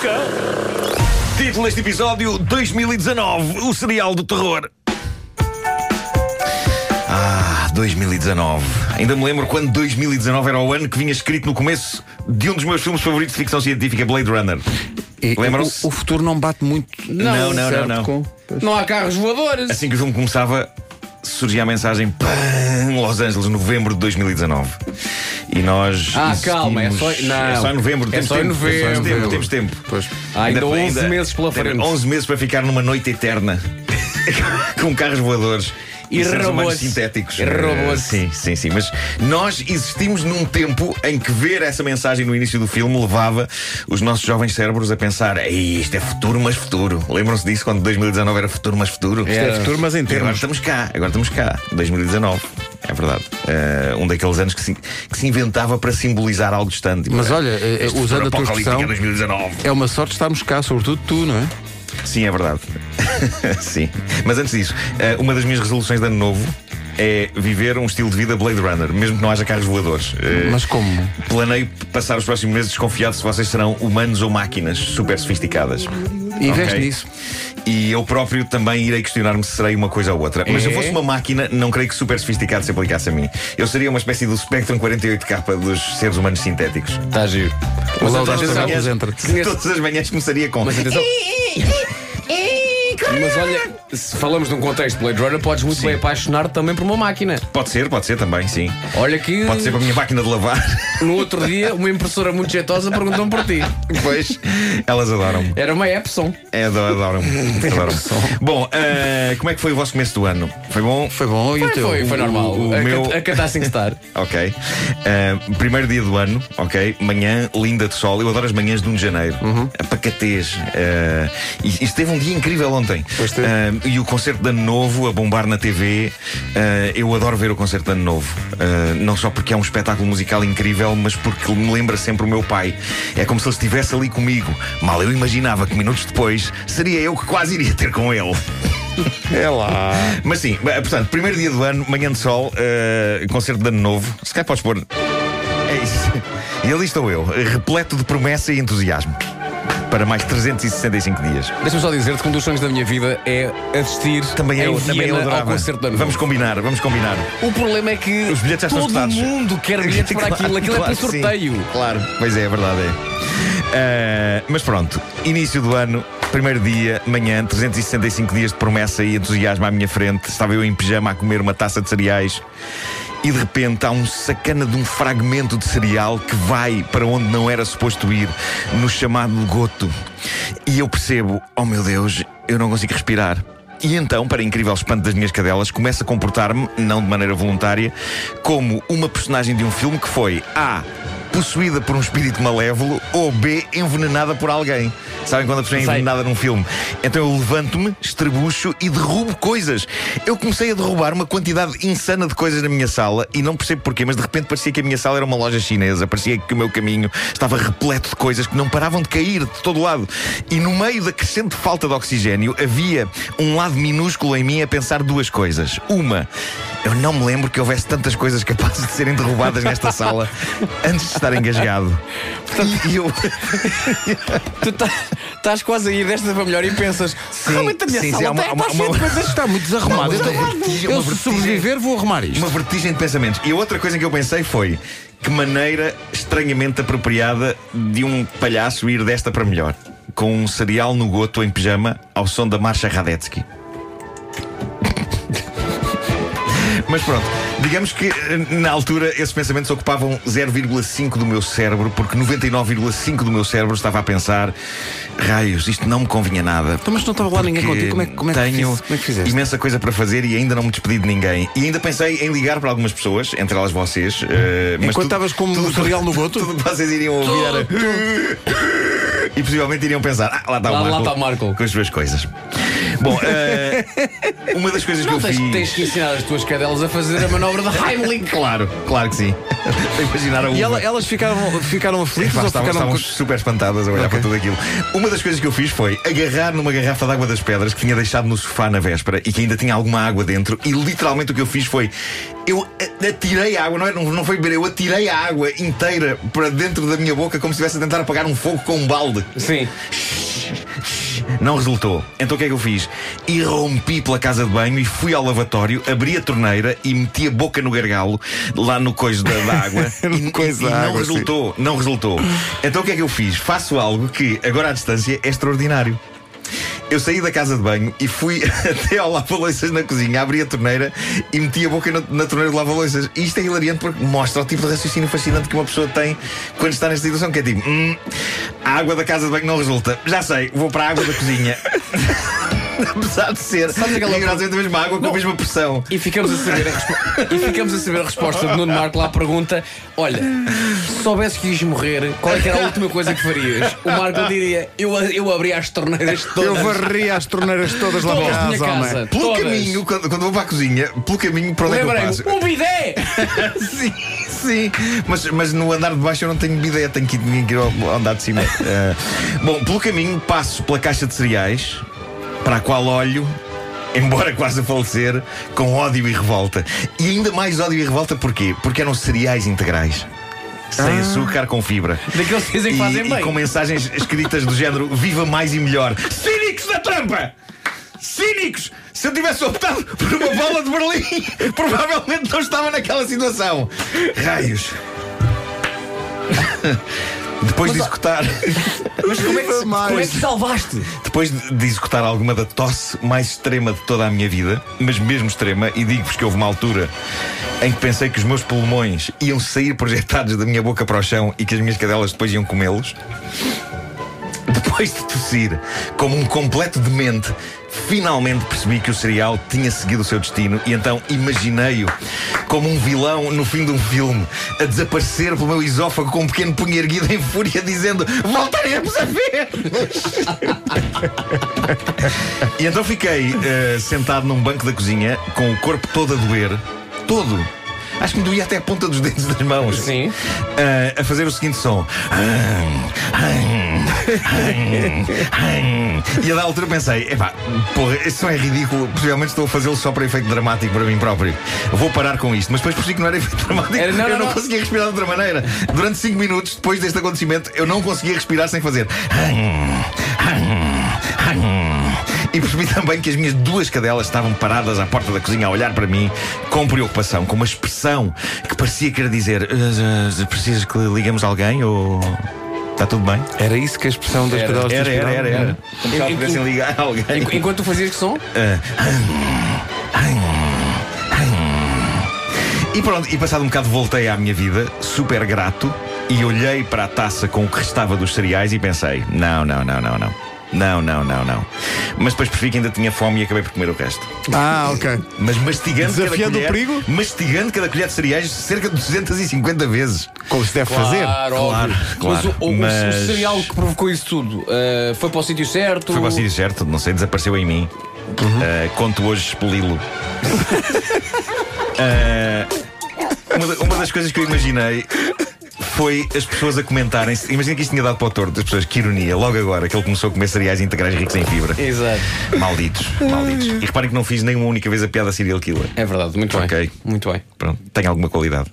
boca! Título deste episódio: 2019, o serial do terror. Ah, 2019. Ainda me lembro quando 2019 era o ano que vinha escrito no começo de um dos meus filmes favoritos de ficção científica, Blade Runner. Lembram-se? O, o futuro não bate muito. Não, não, não, não. com- Não há carros voadores! Assim que o filme começava, surgia a mensagem: PAM, Los Angeles, novembro de 2019. E nós. Ah, calma, é só- não. é só em novembro. É temos só em tempo, novembro. Temos tempo, temos tempo. Pois. Há ainda 11 meses pela frente. 11 meses para ficar numa noite eterna com carros voadores. E robôs. sintéticos. E robôs. Eh, Sim, sim, sim. Mas nós existimos num tempo em que ver essa mensagem no início do filme levava os nossos jovens cérebros a pensar: Ei, isto é futuro, mas futuro. Lembram-se disso quando 2019 era futuro, mas futuro? Isto é futuro, mas em E agora termos. estamos cá, agora estamos cá, 2019. É verdade. Eh, um daqueles anos que se, que se inventava para simbolizar algo distante. Mas Eh, olha, eh, este usando a tua apocalíptico expressão- é 2019. É uma sorte estarmos cá, sobretudo tu, não é? Sim, é verdade. Sim. Mas antes disso, eh, uma das minhas resoluções de ano novo é viver um estilo de vida Blade Runner, mesmo que não haja carros voadores. Eh, Mas como? Planeio passar os próximos meses desconfiado se vocês serão humanos ou máquinas super sofisticadas. Investe Ok? nisso. E eu próprio também irei questionar-me se serei uma coisa ou outra. Mas se eu É? fosse uma máquina, não creio que super sofisticado se aplicasse a mim. Eu seria uma espécie do Spectrum 48K dos seres humanos sintéticos. Está giro. O Léo atenção, Dastas mas- apresenta. Todas as manhãs começaria com. Mas atenção. Mas olha, se falamos num contexto de Blade Runner, podes muito Sim. bem apaixonar também por uma máquina. Pode ser, pode ser também, sim. Olha que Pode ser para a minha máquina de lavar. no outro dia uma impressora muito jeitosa perguntou por ti. Pois, elas adoram-me. Era uma Epson. É, ado- adoram-me. Adoram-me. Bom, eh, como é que foi o vosso começo do ano? Foi bom? Foi bom e o Foi, teu? foi, foi normal. o- o a, meu- cat- a Catar Sing Star. Ok. Eh, primeiro dia do ano, ok? Manhã linda de sol. Eu adoro as manhãs de 1 de janeiro. A pacatez. Eh, e isto teve um dia incrível ontem. Eh, e o concerto de Ano Novo a bombar na TV. Eh, eu adoro ver o concerto de Ano Novo. Eh, não só porque é um espetáculo musical incrível, mas porque me lembra sempre o meu pai. É como se ele estivesse ali comigo. Mal eu imaginava que minutos depois seria eu que quase iria ter com ele. É lá. Mas sim, portanto, primeiro dia do ano, manhã de sol, concerto de ano novo. Se calhar podes pôr. É isso. E ali estou eu, repleto de promessa e entusiasmo. Para mais 365 dias. Deixa-me só dizer-te que um dos sonhos da minha vida é assistir Também em eu, também eu Viena ao adorava. concerto da Ano Vamos combinar, vamos combinar. O problema é que Os bilhetes já estão todo esgotados. mundo quer bilhetes para aquilo. Aquilo é que sim. sorteio. Claro, pois é, é verdade. É. Eh, mas pronto, início do ano, primeiro dia, manhã, 365 dias de promessa e entusiasmo à minha frente. Estava eu em pijama a comer uma taça de cereais. E de repente há um sacana de um fragmento de cereal que vai para onde não era suposto ir, no chamado goto. E eu percebo, oh meu Deus, eu não consigo respirar. E então, para incrível espanto das minhas cadelas, começo a comportar-me, não de maneira voluntária, como uma personagem de um filme que foi A. Possuída por um espírito malévolo ou B. Envenenada por alguém. Sabem quando a pessoa é envenenada num filme? Então eu levanto-me, estrebucho e derrubo coisas. Eu comecei a derrubar uma quantidade insana de coisas na minha sala e não percebo porquê, mas de repente parecia que a minha sala era uma loja chinesa. Parecia que o meu caminho estava repleto de coisas que não paravam de cair de todo lado. E no meio da crescente falta de oxigênio havia um lado minúsculo em mim a pensar duas coisas. Uma, eu não me lembro que houvesse tantas coisas capazes de serem derrubadas nesta sala antes de estar engasgado. E- E eu. Tu tá- estás quase a ir desta para melhor e pensas realmente a minha sim, sim, sala há uma- coisas. Está muito desarrumado. Uma Eu, vertigem, eu se sobreviver, vou arrumar isto. Uma vertigem de pensamentos. E a outra coisa que eu pensei foi que maneira estranhamente apropriada de um palhaço ir desta para melhor. Com um cereal no goto em pijama ao som da marcha Radetzky. Mas pronto, digamos que eh, na altura esses pensamentos ocupavam 0,5 do meu cérebro, porque 99,5 do meu cérebro estava a pensar: raios, isto não me convinha nada. Então, mas não estava lá ninguém contigo. Como é, que- como é que tenho fiz- como é que fizeste? imensa coisa para fazer e ainda não me despedi de ninguém. E ainda pensei em ligar para algumas pessoas, entre elas vocês. eh, mas Enquanto estavas com o cereal no goto? Tudo vocês iriam ouvir era. E possivelmente iriam pensar: ah, lá está o Lá- lá Marco. está o Marco. Com as suas coisas. Bom, eh, uma das coisas que Não eu tens, fiz. tens que ensinar as tuas cadelas a fazer a manobra de Heimlich. Claro, claro que sim. Imaginar a E ela- elas ficaram, ficaram aflitas Epá, ou estavam, ficaram. estavam super espantadas a olhar Ok. para tudo aquilo. Uma das coisas que eu fiz foi agarrar numa garrafa de água das pedras que tinha deixado no sofá na véspera e que ainda tinha alguma água dentro. E literalmente o que eu fiz foi. Eu atirei a água, não, é- não, não foi beber, eu atirei a água inteira para dentro da minha boca como se estivesse a tentar apagar um fogo com um balde. Sim. Não resultou. Então o que é que eu fiz? Irrompi pela casa de banho e fui ao lavatório, abri a torneira e meti a boca no gargalo, lá no coiso da, da água. E, coiso e da não água, resultou. Não resultou. Então o que é que eu fiz? Faço algo que, agora à distância, é extraordinário. Eu saí da casa de banho e fui até ao lava-loiças na cozinha, abri a torneira e meti a boca na, na torneira do lava-loiças. E isto é hilariante porque mostra o tipo de raciocínio fascinante que uma pessoa tem quando está nesta situação, que é tipo, "Hum, a água da casa de banho não resulta. Já sei, vou para a água da cozinha. Apesar de ser Sabes aquela- rigorosamente a mesma água com a mesma pressão. E ficamos, a saber a respo- e ficamos a saber a resposta de Nuno Marco lá à pergunta: Olha, se soubesse que ias morrer, qual é que era a última coisa que farias? O Marco diria: Eu, eu abri as torneiras todas. Eu varri as torneiras todas lá Todas para da minha casa, casa. homem. Pelo Todas. caminho, quando, quando vou para a cozinha, pelo caminho, para onde é que eu Lembrei-me, passo? um bidé! sim, sim. Mas, mas no andar de baixo eu não tenho ideia, tenho que ir, tenho que ir ao ao andar de cima. Eh, bom, pelo caminho passo pela caixa de cereais, para a qual olho. Embora quase a falecer, com ódio e revolta. E ainda mais ódio e revolta porquê? Porque eram cereais integrais. Sem açúcar, com fibra. Daqueles que dizem que E, fazem e bem. com mensagens escritas do género Viva mais e melhor. Cínicos da trampa! Cínicos! Se eu tivesse optado por uma bola de Berlim, provavelmente não estava naquela situação. Raios! Depois de executar, Mas como é, que, como é que te salvaste? depois de de executar alguma da tosse mais extrema de toda a minha vida, mas mesmo extrema, e digo-vos que houve uma altura em que pensei que os meus pulmões iam sair projetados da minha boca para o chão e que as minhas cadelas depois iam comê-los. Depois de tossir como um completo demente, finalmente percebi que o cereal tinha seguido o seu destino e então imaginei-o como um vilão no fim de um filme, a desaparecer pelo meu esófago com um pequeno punho erguido em fúria, dizendo: Voltaremos a ver! e então fiquei eh, sentado num banco da cozinha com o corpo todo a doer, todo. Acho que me doía até a ponta dos dedos das mãos. Sim. Eh, a fazer o seguinte som. E a da altura pensei, epá, porra, este som é ridículo, possivelmente estou a fazê-lo só para efeito dramático para mim próprio. Vou parar com isto, mas depois percebi que não era efeito dramático. Era- não, eu não, não, não. conseguia respirar de outra maneira. Durante 5 minutos, depois deste acontecimento, eu não conseguia respirar sem fazer. E percebi também que as minhas duas cadelas estavam paradas à porta da cozinha a olhar para mim com preocupação, com uma expressão que parecia querer dizer: "Ah, ah, Precisas que ligamos alguém ou. Está tudo bem? Era isso que a expressão das Era, cadelas Era, era, era, era. Como se elas pudessem ligar a alguém. Enqu- Enquanto tu fazias que som? E pronto, e passado um bocado voltei à minha vida, super grato, e olhei para a taça com o que restava dos cereais e pensei: não, não, não, não, não. Não, não, não, não. Mas depois percebi que ainda tinha fome e acabei por comer o resto. Ah, ok. Mas mastigando Desafiando cada o colher, perigo? Mastigando cada colher de cereais cerca de 250 vezes. Como se deve fazer. Claro, óbvio. claro, Mas, o, o- o mas- cereal que provocou isso tudo eh, foi para o sítio certo? Foi para o sítio certo, não sei, desapareceu em mim. Uh, conto hoje expeli-lo. Uh, uma, uma das coisas que eu imaginei foi as pessoas a comentarem. Imagina que isto tinha dado para o torto, as pessoas, que ironia, logo agora que ele começou a comer cereais integrais ricos em fibra. Exato. Malditos, malditos. E reparem que não fiz nenhuma única vez a piada serial killer. É verdade, muito bem. Ok. Muito bem. Pronto, tem alguma qualidade.